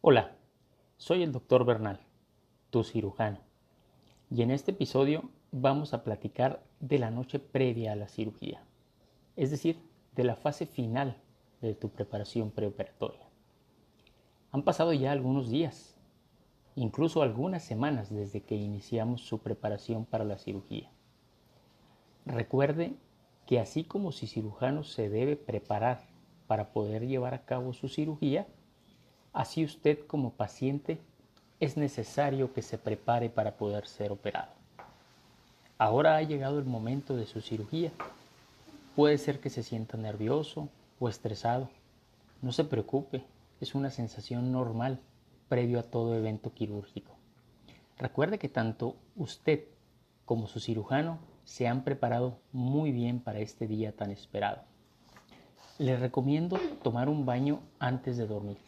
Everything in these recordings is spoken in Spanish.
Hola, soy el doctor Bernal, tu cirujano, y en este episodio vamos a platicar de la noche previa a la cirugía, es decir, de la fase final de tu preparación preoperatoria. Han pasado ya algunos días, incluso algunas semanas desde que iniciamos su preparación para la cirugía. Recuerde que así como si cirujano se debe preparar para poder llevar a cabo su cirugía, Así usted como paciente es necesario que se prepare para poder ser operado. Ahora ha llegado el momento de su cirugía. Puede ser que se sienta nervioso o estresado. No se preocupe, es una sensación normal previo a todo evento quirúrgico. Recuerde que tanto usted como su cirujano se han preparado muy bien para este día tan esperado. Le recomiendo tomar un baño antes de dormir.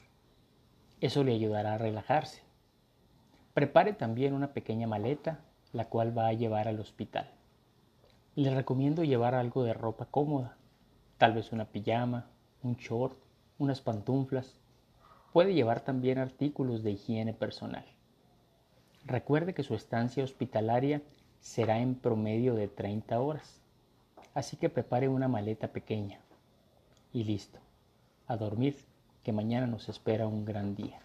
Eso le ayudará a relajarse. Prepare también una pequeña maleta, la cual va a llevar al hospital. Le recomiendo llevar algo de ropa cómoda, tal vez una pijama, un short, unas pantuflas. Puede llevar también artículos de higiene personal. Recuerde que su estancia hospitalaria será en promedio de 30 horas, así que prepare una maleta pequeña. Y listo, a dormir que mañana nos espera un gran día.